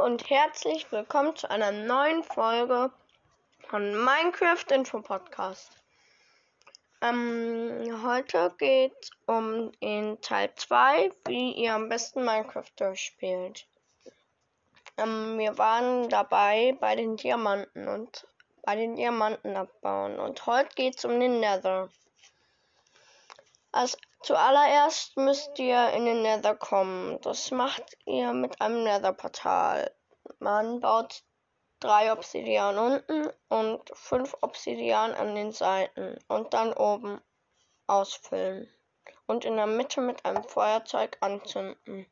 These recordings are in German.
Und herzlich willkommen zu einer neuen Folge von Minecraft Info Podcast. Ähm, heute geht es um in Teil 2, wie ihr am besten Minecraft durchspielt. Ähm, wir waren dabei bei den Diamanten und bei den Diamanten abbauen und heute geht es um den Nether. Als zuallererst müsst ihr in den Nether kommen. Das macht ihr mit einem Nether-Portal. Man baut drei Obsidian unten und fünf Obsidian an den Seiten und dann oben ausfüllen und in der Mitte mit einem Feuerzeug anzünden.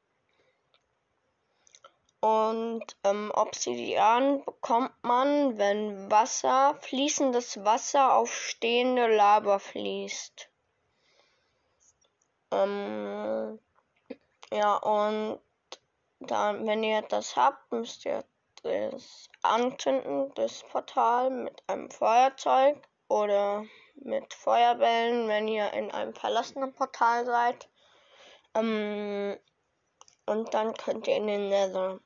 Und ähm, Obsidian bekommt man, wenn Wasser, fließendes Wasser auf stehende Lava fließt. Ähm, ja, und dann, wenn ihr das habt, müsst ihr das Anzünden des Portal mit einem Feuerzeug oder mit Feuerbällen, wenn ihr in einem verlassenen Portal seid. Ähm, und dann könnt ihr in den Nether.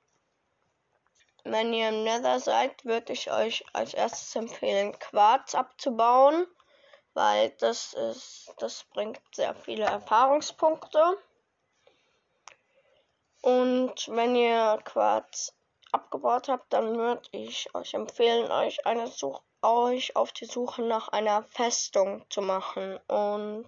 Wenn ihr im Nether seid, würde ich euch als erstes empfehlen, Quarz abzubauen weil das ist, das bringt sehr viele Erfahrungspunkte. Und wenn ihr Quarz abgebaut habt, dann würde ich euch empfehlen, euch eine Such euch auf die Suche nach einer Festung zu machen. Und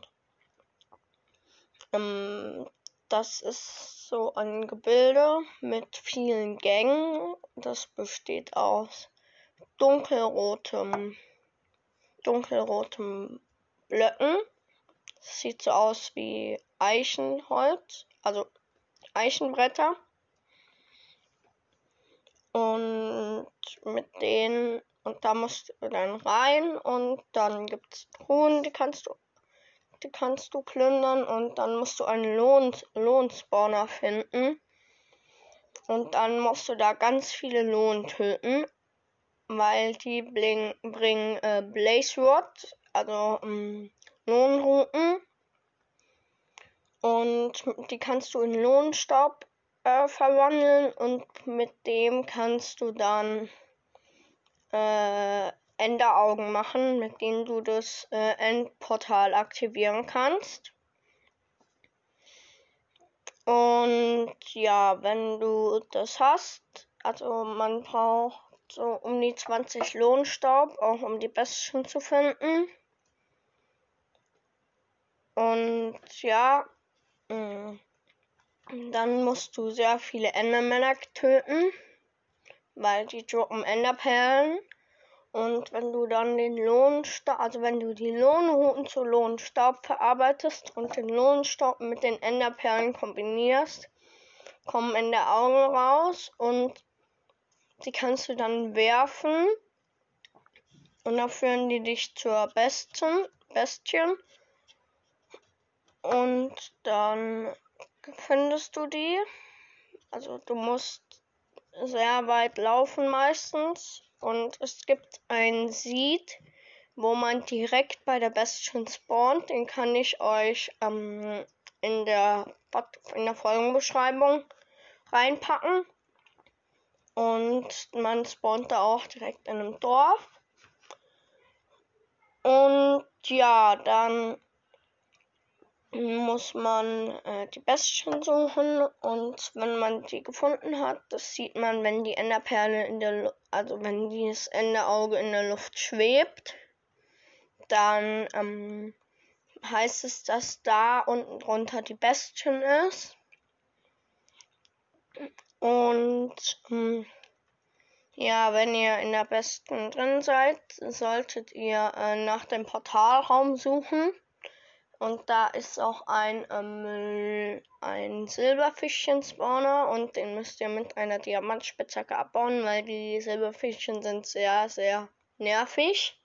ähm, das ist so ein Gebilde mit vielen Gängen. Das besteht aus dunkelrotem dunkelroten Blöcken. Sieht so aus wie Eichenholz, also Eichenbretter. Und mit denen, und da musst du dann rein und dann gibt es Truhen, die kannst du, die kannst du plündern und dann musst du einen Lohn, Lohnspawner finden. Und dann musst du da ganz viele Lohn töten weil die bling, bringen äh, Blaze Rod, also ähm, Lohnruten. Und die kannst du in Lohnstaub äh, verwandeln und mit dem kannst du dann äh, Enderaugen machen, mit denen du das äh, Endportal aktivieren kannst. Und ja, wenn du das hast, also man braucht so um die 20 Lohnstaub, auch um die besten zu finden. Und ja, mm, dann musst du sehr viele Endermänner töten, weil die droppen Enderperlen. Und wenn du dann den Lohnstaub, also wenn du die Lohnrouten zu Lohnstaub verarbeitest und den Lohnstaub mit den Enderperlen kombinierst, kommen Enderaugen raus und die kannst du dann werfen. Und dann führen die dich zur besten Bestien. Und dann findest du die. Also du musst sehr weit laufen meistens. Und es gibt ein Seed, wo man direkt bei der Bestien spawnt. Den kann ich euch ähm, in, der, in der Folgenbeschreibung reinpacken. Und man spawnt da auch direkt in einem Dorf. Und ja, dann muss man äh, die Bestien suchen und wenn man die gefunden hat, das sieht man, wenn die Enderperle in der, Lu also wenn dieses Enderauge in der Luft schwebt, dann ähm, heißt es, dass da unten drunter die Bestien ist. Und ähm, ja, wenn ihr in der besten drin seid, solltet ihr äh, nach dem Portalraum suchen. Und da ist auch ein, ähm, ein Silberfischchen-Spawner und den müsst ihr mit einer Diamantspitzhacke abbauen, weil die Silberfischchen sind sehr, sehr nervig.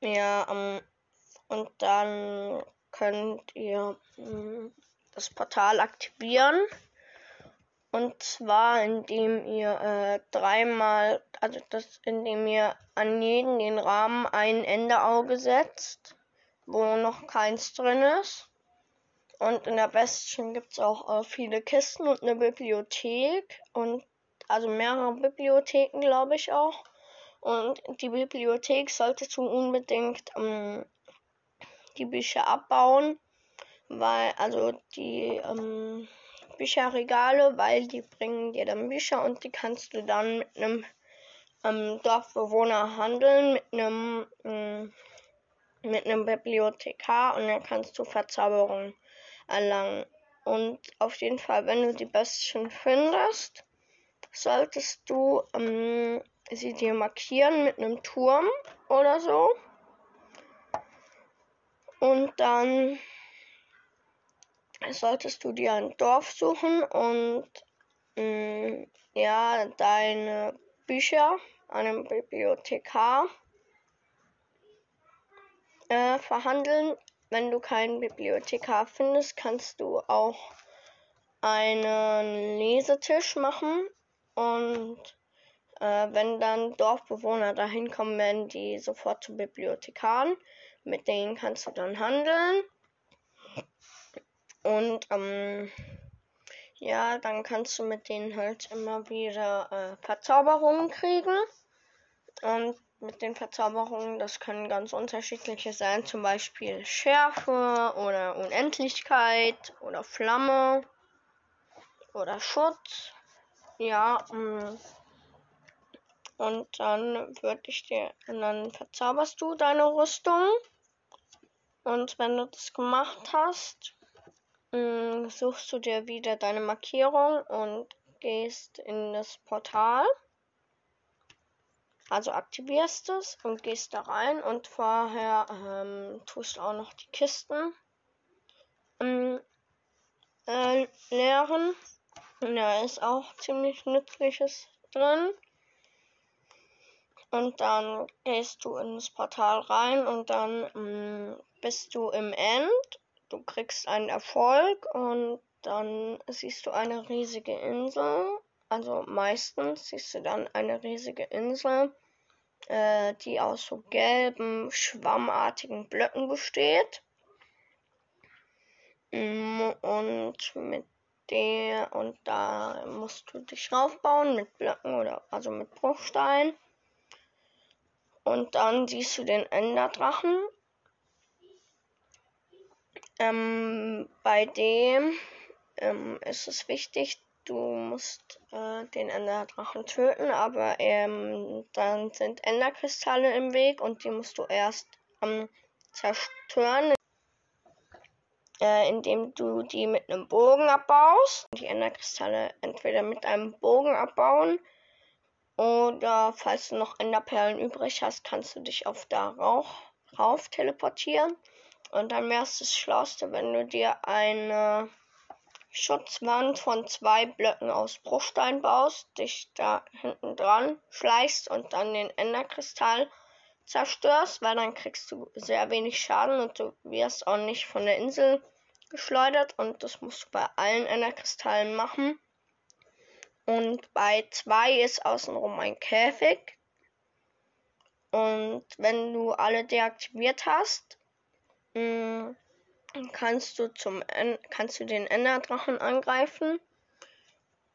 Ja, ähm, und dann könnt ihr ähm, das Portal aktivieren. Und zwar, indem ihr äh, dreimal, also das, indem ihr an jeden den Rahmen ein Enderauge setzt, wo noch keins drin ist. Und in der Bestien gibt es auch äh, viele Kisten und eine Bibliothek und also mehrere Bibliotheken, glaube ich auch. Und die Bibliothek solltest du unbedingt ähm, die Bücher abbauen, weil also die ähm, Bücherregale, weil die bringen dir dann Bücher und die kannst du dann mit einem ähm, Dorfbewohner handeln, mit einem ähm, mit einem Bibliothekar und dann kannst du Verzauberungen erlangen. Und auf jeden Fall, wenn du die Bestien findest, solltest du ähm, sie dir markieren mit einem Turm oder so. Und dann solltest du dir ein Dorf suchen und mh, mm, ja, deine Bücher einem Bibliothekar äh, verhandeln. Wenn du keinen Bibliothekar findest, kannst du auch einen Lesetisch machen und äh, wenn dann Dorfbewohner dahin kommen, werden die sofort zu Bibliothekaren. Mit denen kannst du dann handeln. Und ähm, ja, dann kannst du mit denen halt immer wieder äh, Verzauberungen kriegen. Und mit den Verzauberungen, das können ganz unterschiedliche sein, zum Beispiel Schärfe oder Unendlichkeit oder Flamme oder Schutz. Ja, mm. und dann würde ich dir, und dann verzauberst du deine Rüstung. Und wenn du das gemacht hast, mm, suchst du dir wieder deine Markierung und gehst in das Portal. Also aktivierst es und gehst da rein und vorher ähm, tust auch noch die Kisten ähm, äh, leeren. Da ist auch ziemlich Nützliches drin. Und dann gehst du ins Portal rein und dann ähm, bist du im End. Du kriegst einen Erfolg und dann siehst du eine riesige Insel also meistens siehst du dann eine riesige Insel, äh, die aus so gelben, schwammartigen Blöcken besteht. Mm, und mit der und da musst du dich raufbauen mit Blöcken oder also mit Bruchstein. Und dann siehst du den Enderdrachen. Ähm, bei dem ähm, ist es wichtig, du musst äh, den Enderdrachen töten, aber ähm, dann sind Enderkristalle im Weg und die musst du erst ähm, zerstören, äh, indem du die mit einem Bogen abbaust. Die Enderkristalle entweder mit einem Bogen abbauen oder falls du noch Enderperlen übrig hast, kannst du dich auf da rauf, rauf teleportieren. Und dann wäre es das Schlauste, wenn du dir eine Schutzwand von zwei Blöcken aus Bruchstein baust, dich da hinten dran schleichst und dann den Enderkristall zerstörst, weil dann kriegst du sehr wenig Schaden und du wirst auch nicht von der Insel geschleudert und das musst du bei allen Enderkristallen machen. Und bei zwei ist außenrum ein Käfig. Und wenn du alle deaktiviert hast, mh, mm, kannst du zum kannst du den Enderdrachen angreifen.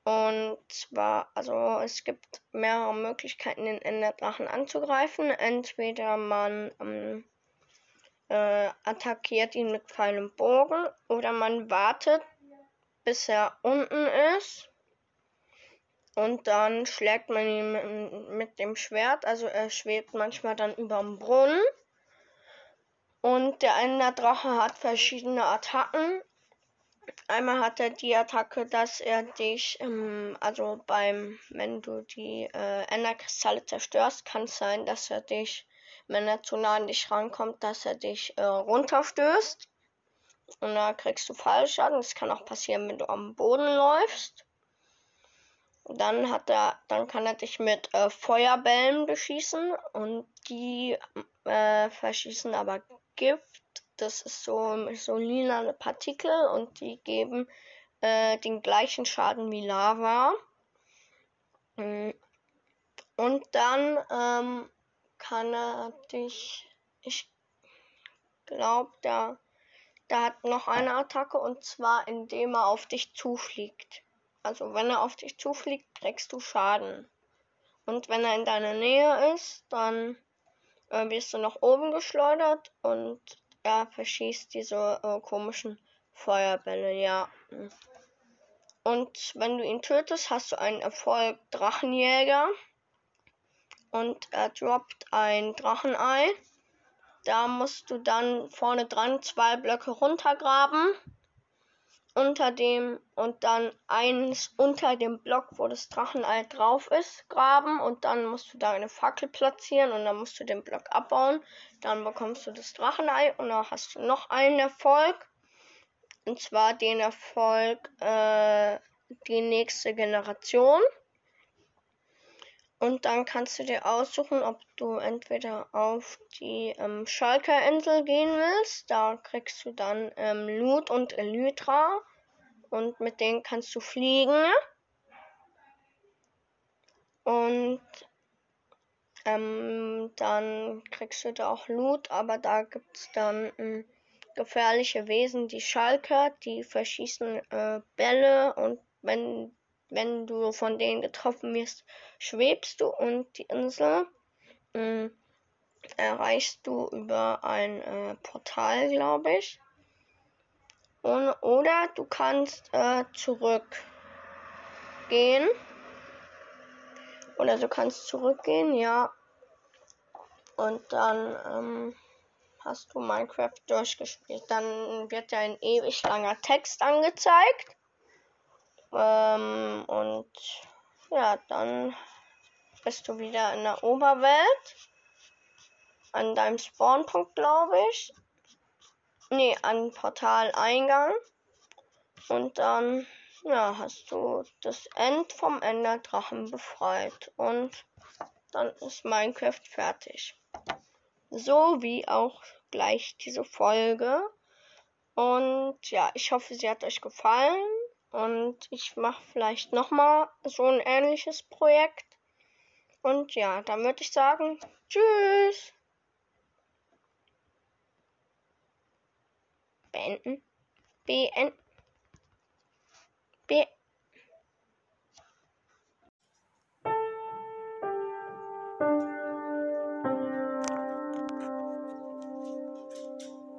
Und zwar, also es gibt mehrere Möglichkeiten, den Enderdrachen anzugreifen. Entweder man ähm, äh, attackiert ihn mit Pfeil und Bogen oder man wartet, bis er unten ist. Und dann schlägt man ihn mit, mit dem Schwert. Also er schwebt manchmal dann über dem Brunnen. Und der Enderdrache hat verschiedene Attacken. Einmal hat er die Attacke, dass er dich, ähm, also beim, wenn du die äh, Enderkristalle zerstörst, kann es sein, dass er dich, wenn er zu nah an dich rankommt, dass er dich äh, runterstößt. Und da kriegst du Fallschaden. Das kann auch passieren, wenn du am Boden läufst. Dann hat er, dann kann er dich mit äh, Feuerbällen beschießen und die äh, verschießen aber Gift. Das ist so, so lila Partikel und die geben äh, den gleichen Schaden wie Lava. Mm. Und dann ähm, kann er dich, ich glaube, da, der hat noch eine Attacke und zwar indem er auf dich zufliegt. Also wenn er auf dich zufliegt, kriegst du Schaden. Und wenn er in deiner Nähe ist, dann äh, wirst du nach oben geschleudert und er verschießt diese äh, komischen Feuerbälle, ja. Und wenn du ihn tötest, hast du einen Erfolg Drachenjäger. Und er droppt ein Drachenei. Da musst du dann vorne dran zwei Blöcke runtergraben unter dem und dann eins unter dem Block, wo das Drachenei drauf ist, graben und dann musst du da eine Fackel platzieren und dann musst du den Block abbauen. Dann bekommst du das Drachenei und dann hast du noch einen Erfolg. Und zwar den Erfolg äh, die nächste Generation. Und dann kannst du dir aussuchen, ob du entweder auf die ähm, Schalker Insel gehen willst. Da kriegst du dann ähm, Loot und Elytra. Und mit denen kannst du fliegen. Und ähm, dann kriegst du da auch Loot, aber da gibt es dann ähm, gefährliche Wesen, die Schalker, die verschießen äh, Bälle und wenn wenn du von denen getroffen wirst, schwebst du und die Insel mh, mm, erreichst du über ein äh, Portal, glaube ich. Und, oder du kannst äh, zurückgehen. Oder du kannst zurückgehen, ja. Und dann ähm, hast du Minecraft durchgespielt. Dann wird dir ein ewig langer Text angezeigt. Ähm, und ja, dann bist du wieder in der Oberwelt. An deinem Spawnpunkt, glaube ich. Nee, an Portaleingang. Und dann, ja, hast du das End vom Enderdrachen befreit. Und dann ist Minecraft fertig. So wie auch gleich diese Folge. Und ja, ich hoffe, sie hat euch gefallen. Und ich mache vielleicht nochmal so ein ähnliches Projekt. Und ja, dann würde ich sagen, tschüss. Beenden. Beenden. Beenden.